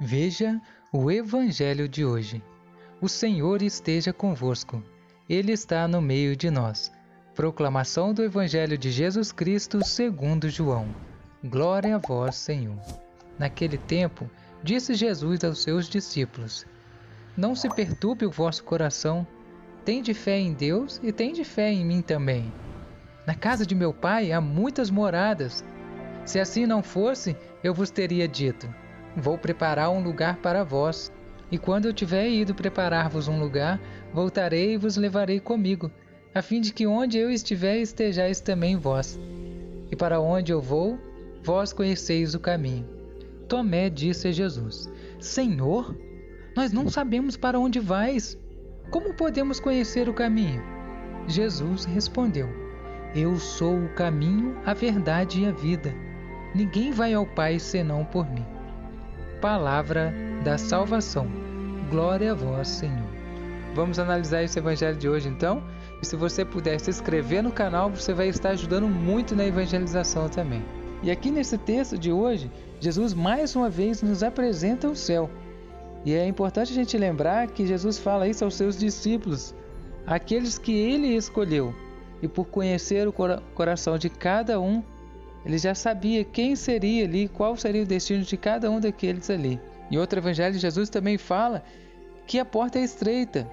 Veja o Evangelho de hoje. O Senhor esteja convosco, Ele está no meio de nós. Proclamação do Evangelho de Jesus Cristo segundo João. Glória a vós, Senhor. Naquele tempo, disse Jesus aos seus discípulos: Não se perturbe o vosso coração. Tende fé em Deus e tende fé em mim também. Na casa de meu pai há muitas moradas. Se assim não fosse, eu vos teria dito Vou preparar um lugar para vós. E quando eu tiver ido preparar-vos um lugar, voltarei e vos levarei comigo, a fim de que onde eu estiver estejais também vós. E para onde eu vou, vós conheceis o caminho. Tomé disse a Jesus: Senhor, nós não sabemos para onde vais. Como podemos conhecer o caminho? Jesus respondeu: Eu sou o caminho, a verdade e a vida. Ninguém vai ao Pai senão por mim palavra da salvação. Glória a vós, Senhor. Vamos analisar esse evangelho de hoje então? E se você puder se inscrever no canal, você vai estar ajudando muito na evangelização também. E aqui nesse texto de hoje, Jesus mais uma vez nos apresenta o céu. E é importante a gente lembrar que Jesus fala isso aos seus discípulos, aqueles que ele escolheu. E por conhecer o coração de cada um, ele já sabia quem seria ali, qual seria o destino de cada um daqueles ali. Em outro evangelho, Jesus também fala que a porta é estreita,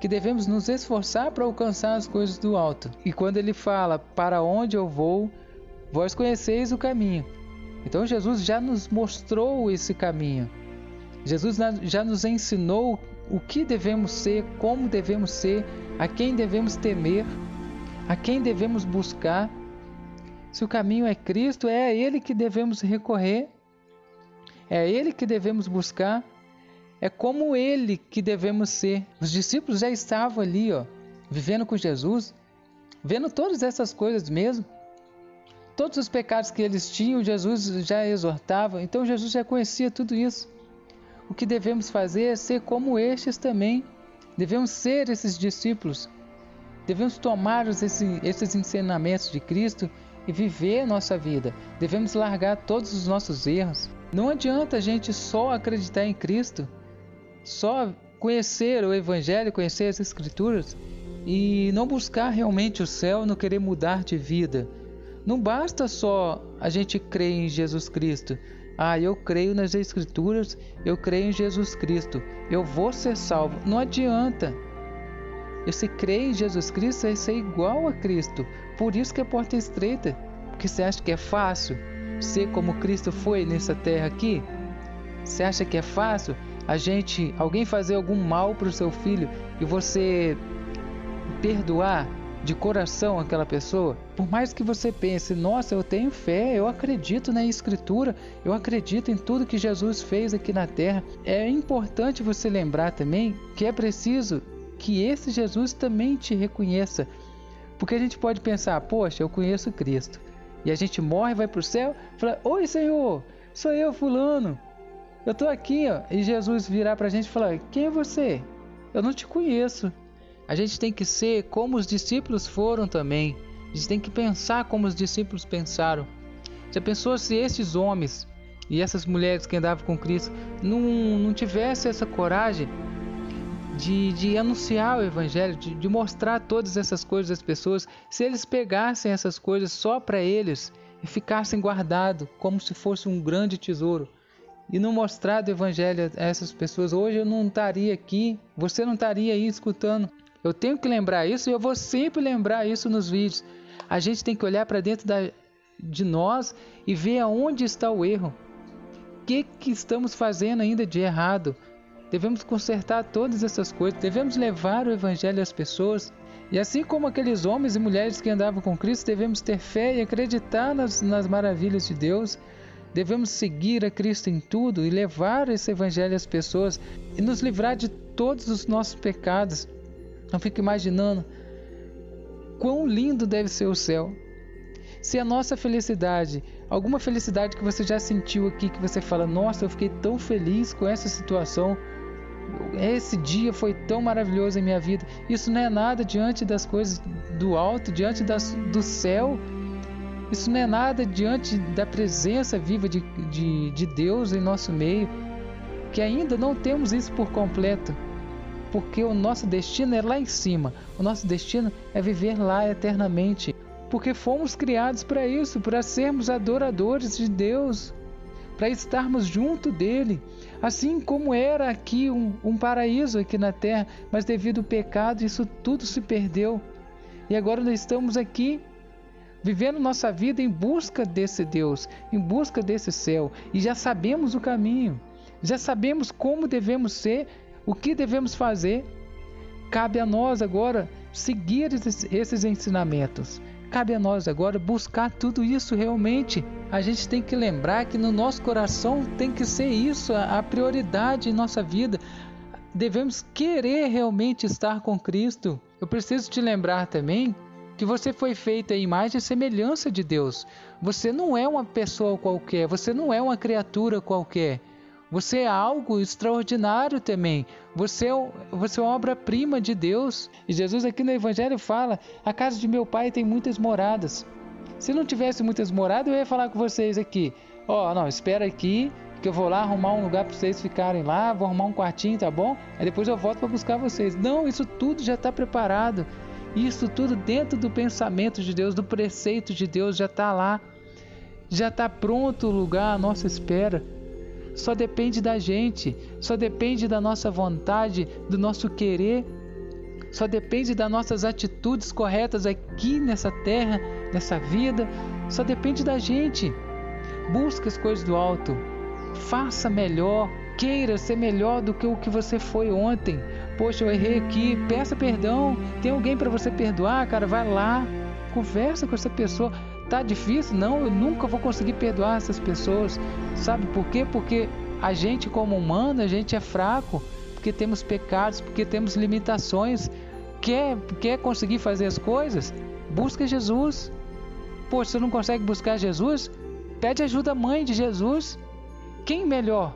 que devemos nos esforçar para alcançar as coisas do alto. E quando ele fala para onde eu vou, vós conheceis o caminho. Então Jesus já nos mostrou esse caminho. Jesus já nos ensinou o que devemos ser, como devemos ser, a quem devemos temer, a quem devemos buscar se o caminho é Cristo, é a Ele que devemos recorrer, é a Ele que devemos buscar, é como Ele que devemos ser. Os discípulos já estavam ali, ó, vivendo com Jesus, vendo todas essas coisas mesmo. Todos os pecados que eles tinham, Jesus já exortava, então Jesus já conhecia tudo isso. O que devemos fazer é ser como estes também. Devemos ser esses discípulos. Devemos tomar esses, esses ensinamentos de Cristo e viver a nossa vida. Devemos largar todos os nossos erros. Não adianta a gente só acreditar em Cristo, só conhecer o Evangelho, conhecer as Escrituras e não buscar realmente o céu, não querer mudar de vida. Não basta só a gente crer em Jesus Cristo. Ah, eu creio nas Escrituras, eu creio em Jesus Cristo, eu vou ser salvo. Não adianta. Esse crer em Jesus Cristo é ser igual a Cristo. Por isso que a porta é estreita. Porque você acha que é fácil ser como Cristo foi nessa terra aqui? Você acha que é fácil a gente, alguém fazer algum mal para o seu filho e você perdoar de coração aquela pessoa? Por mais que você pense, nossa, eu tenho fé, eu acredito na Escritura, eu acredito em tudo que Jesus fez aqui na terra. É importante você lembrar também que é preciso que esse Jesus também te reconheça. Porque a gente pode pensar, poxa, eu conheço Cristo. E a gente morre, vai para o céu, fala: Oi, Senhor, sou eu, Fulano. Eu estou aqui, ó. E Jesus virar para a gente e falar: Quem é você? Eu não te conheço. A gente tem que ser como os discípulos foram também. A gente tem que pensar como os discípulos pensaram. Já pensou se esses homens e essas mulheres que andavam com Cristo não, não tivessem essa coragem de, de anunciar o Evangelho, de, de mostrar todas essas coisas às pessoas, se eles pegassem essas coisas só para eles e ficassem guardado como se fosse um grande tesouro e não mostrar o Evangelho a essas pessoas, hoje eu não estaria aqui, você não estaria aí escutando. Eu tenho que lembrar isso e eu vou sempre lembrar isso nos vídeos. A gente tem que olhar para dentro da, de nós e ver aonde está o erro. O que, que estamos fazendo ainda de errado? Devemos consertar todas essas coisas, devemos levar o Evangelho às pessoas. E assim como aqueles homens e mulheres que andavam com Cristo, devemos ter fé e acreditar nas, nas maravilhas de Deus. Devemos seguir a Cristo em tudo e levar esse Evangelho às pessoas e nos livrar de todos os nossos pecados. Não fico imaginando quão lindo deve ser o céu. Se a nossa felicidade, alguma felicidade que você já sentiu aqui, que você fala, nossa, eu fiquei tão feliz com essa situação, esse dia foi tão maravilhoso em minha vida. Isso não é nada diante das coisas do alto, diante das, do céu. Isso não é nada diante da presença viva de, de, de Deus em nosso meio. que ainda não temos isso por completo, porque o nosso destino é lá em cima, o nosso destino é viver lá eternamente, porque fomos criados para isso, para sermos adoradores de Deus, para estarmos junto dele, assim como era aqui um, um paraíso aqui na terra, mas devido ao pecado isso tudo se perdeu. E agora nós estamos aqui vivendo nossa vida em busca desse Deus, em busca desse céu, e já sabemos o caminho, já sabemos como devemos ser, o que devemos fazer. Cabe a nós agora seguir esses, esses ensinamentos. Cabe a nós agora buscar tudo isso realmente. A gente tem que lembrar que no nosso coração tem que ser isso a prioridade em nossa vida. Devemos querer realmente estar com Cristo. Eu preciso te lembrar também que você foi feita em imagem e semelhança de Deus. Você não é uma pessoa qualquer, você não é uma criatura qualquer. Você é algo extraordinário também. Você é, você é obra-prima de Deus. E Jesus aqui no Evangelho fala: a casa de meu pai tem muitas moradas. Se não tivesse muitas moradas, eu ia falar com vocês aqui: ó, oh, não, espera aqui, que eu vou lá arrumar um lugar para vocês ficarem lá, vou arrumar um quartinho, tá bom? Aí depois eu volto para buscar vocês. Não, isso tudo já está preparado. Isso tudo dentro do pensamento de Deus, do preceito de Deus, já está lá. Já está pronto o lugar à nossa espera só depende da gente, só depende da nossa vontade, do nosso querer, só depende das nossas atitudes corretas aqui nessa terra, nessa vida, só depende da gente. Busque as coisas do alto, faça melhor, queira ser melhor do que o que você foi ontem. Poxa, eu errei aqui, peça perdão. Tem alguém para você perdoar, cara? Vai lá, conversa com essa pessoa. Tá difícil? Não, eu nunca vou conseguir perdoar essas pessoas. Sabe por quê? Porque a gente, como humano, a gente é fraco, porque temos pecados, porque temos limitações. Quer, quer conseguir fazer as coisas? Busca Jesus. Pô, se você não consegue buscar Jesus, pede ajuda à mãe de Jesus. Quem melhor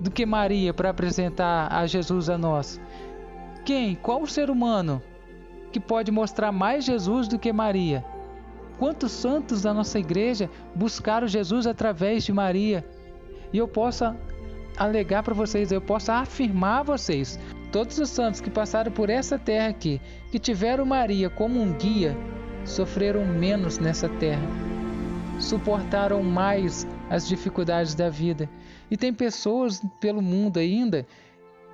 do que Maria para apresentar a Jesus a nós? Quem? Qual ser humano que pode mostrar mais Jesus do que Maria? Quantos santos da nossa igreja buscaram Jesus através de Maria? E eu posso alegar para vocês, eu posso afirmar a vocês, todos os santos que passaram por essa terra aqui, que tiveram Maria como um guia, sofreram menos nessa terra, suportaram mais as dificuldades da vida. E tem pessoas pelo mundo ainda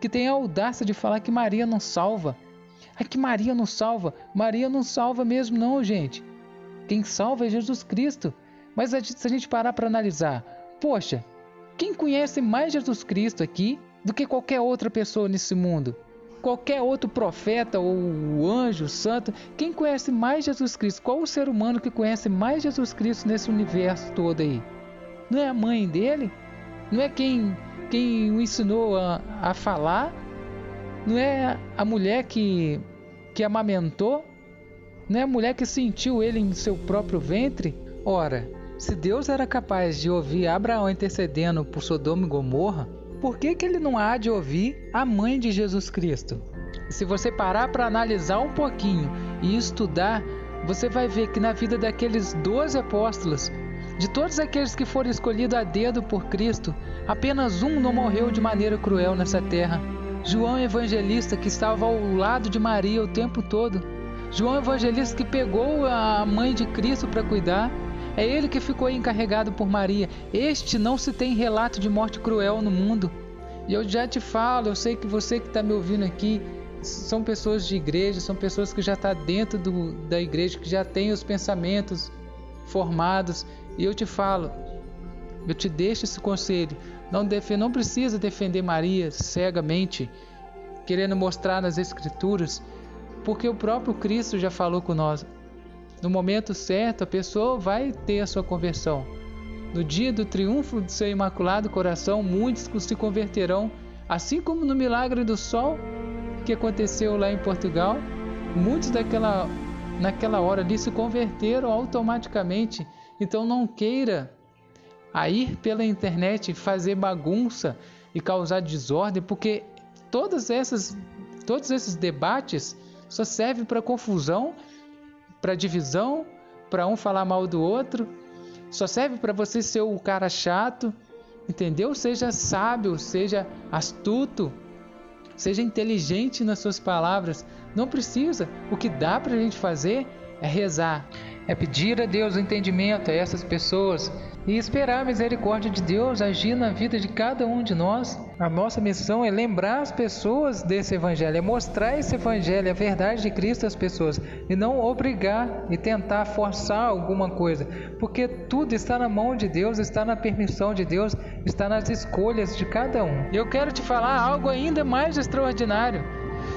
que têm a audácia de falar que Maria não salva. É que Maria não salva. Maria não salva mesmo, não, gente. Quem salva é Jesus Cristo. Mas se a gente parar para analisar, poxa, quem conhece mais Jesus Cristo aqui do que qualquer outra pessoa nesse mundo? Qualquer outro profeta ou anjo, santo, quem conhece mais Jesus Cristo? Qual o ser humano que conhece mais Jesus Cristo nesse universo todo aí? Não é a mãe dele? Não é quem, quem o ensinou a, a falar? Não é a mulher que, que amamentou? Não é a mulher que sentiu ele em seu próprio ventre? Ora, se Deus era capaz de ouvir Abraão intercedendo por Sodoma e Gomorra, por que, que ele não há de ouvir a mãe de Jesus Cristo? Se você parar para analisar um pouquinho e estudar, você vai ver que na vida daqueles doze apóstolos, de todos aqueles que foram escolhidos a dedo por Cristo, apenas um não morreu de maneira cruel nessa terra. João Evangelista, que estava ao lado de Maria o tempo todo. João Evangelista que pegou a mãe de Cristo para cuidar. É ele que ficou encarregado por Maria. Este não se tem relato de morte cruel no mundo. E eu já te falo, eu sei que você que está me ouvindo aqui são pessoas de igreja, são pessoas que já estão tá dentro do, da igreja, que já têm os pensamentos formados. E eu te falo, eu te deixo esse conselho. Não, não precisa defender Maria cegamente, querendo mostrar nas escrituras porque o próprio Cristo já falou com nós. No momento certo, a pessoa vai ter a sua conversão. No dia do triunfo do seu imaculado coração, muitos se converterão, assim como no milagre do sol que aconteceu lá em Portugal. Muitos daquela naquela hora ali se converteram automaticamente. Então não queira a ir pela internet fazer bagunça e causar desordem, porque todas essas todos esses debates só serve para confusão, para divisão, para um falar mal do outro, só serve para você ser o cara chato, entendeu? Seja sábio, seja astuto, seja inteligente nas suas palavras. Não precisa. O que dá para a gente fazer é rezar, é pedir a Deus o entendimento a essas pessoas e esperar a misericórdia de Deus agir na vida de cada um de nós. A nossa missão é lembrar as pessoas desse evangelho, é mostrar esse evangelho, a verdade de Cristo às pessoas e não obrigar e tentar forçar alguma coisa, porque tudo está na mão de Deus, está na permissão de Deus, está nas escolhas de cada um. Eu quero te falar algo ainda mais extraordinário.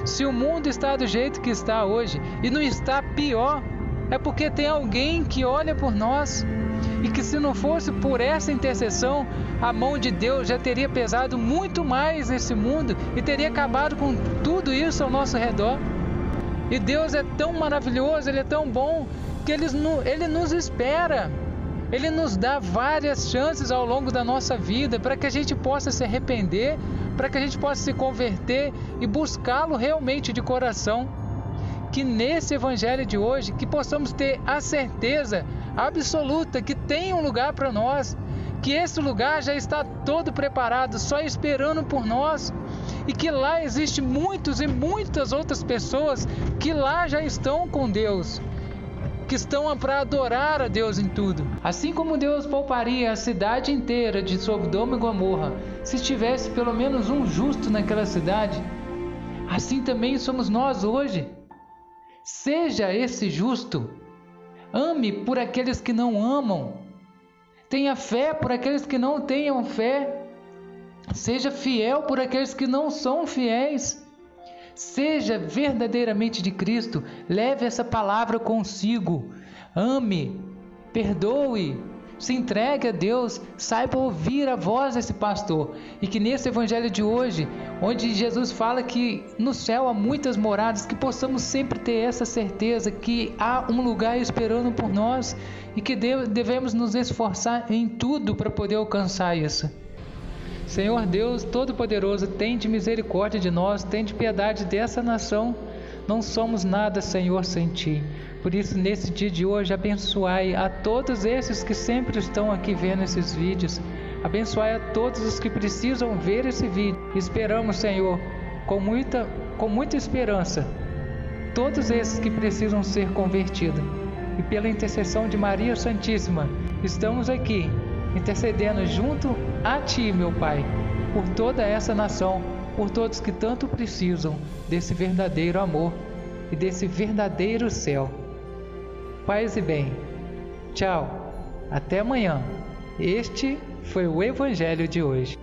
Se o mundo está do jeito que está hoje e não está pior, é porque tem alguém que olha por nós e que se não fosse por essa intercessão, a mão de Deus já teria pesado muito mais nesse mundo e teria acabado com tudo isso ao nosso redor. E Deus é tão maravilhoso, Ele é tão bom, que Ele, ele nos espera. Ele nos dá várias chances ao longo da nossa vida para que a gente possa se arrepender, para que a gente possa se converter e buscá-lo realmente de coração. Que nesse evangelho de hoje que possamos ter a certeza absoluta que tem um lugar para nós, que esse lugar já está todo preparado, só esperando por nós, e que lá existe muitos e muitas outras pessoas que lá já estão com Deus, que estão para adorar a Deus em tudo. Assim como Deus pouparia a cidade inteira de Sodoma e Gomorra, se tivesse pelo menos um justo naquela cidade, assim também somos nós hoje. Seja esse justo Ame por aqueles que não amam. Tenha fé por aqueles que não tenham fé. Seja fiel por aqueles que não são fiéis. Seja verdadeiramente de Cristo. Leve essa palavra consigo. Ame, perdoe, se entregue a Deus, saiba ouvir a voz desse pastor. E que nesse evangelho de hoje, onde Jesus fala que no céu há muitas moradas, que possamos sempre ter essa certeza que há um lugar esperando por nós e que devemos nos esforçar em tudo para poder alcançar isso. Senhor Deus Todo-Poderoso, tem de misericórdia de nós, tem de piedade dessa nação. Não somos nada, Senhor, sem Ti. Por isso, nesse dia de hoje, abençoai a todos esses que sempre estão aqui vendo esses vídeos. Abençoai a todos os que precisam ver esse vídeo. Esperamos, Senhor, com muita, com muita esperança, todos esses que precisam ser convertidos. E pela intercessão de Maria Santíssima, estamos aqui intercedendo junto a Ti, meu Pai, por toda essa nação, por todos que tanto precisam desse verdadeiro amor e desse verdadeiro céu. Paz e bem. Tchau. Até amanhã. Este foi o Evangelho de hoje.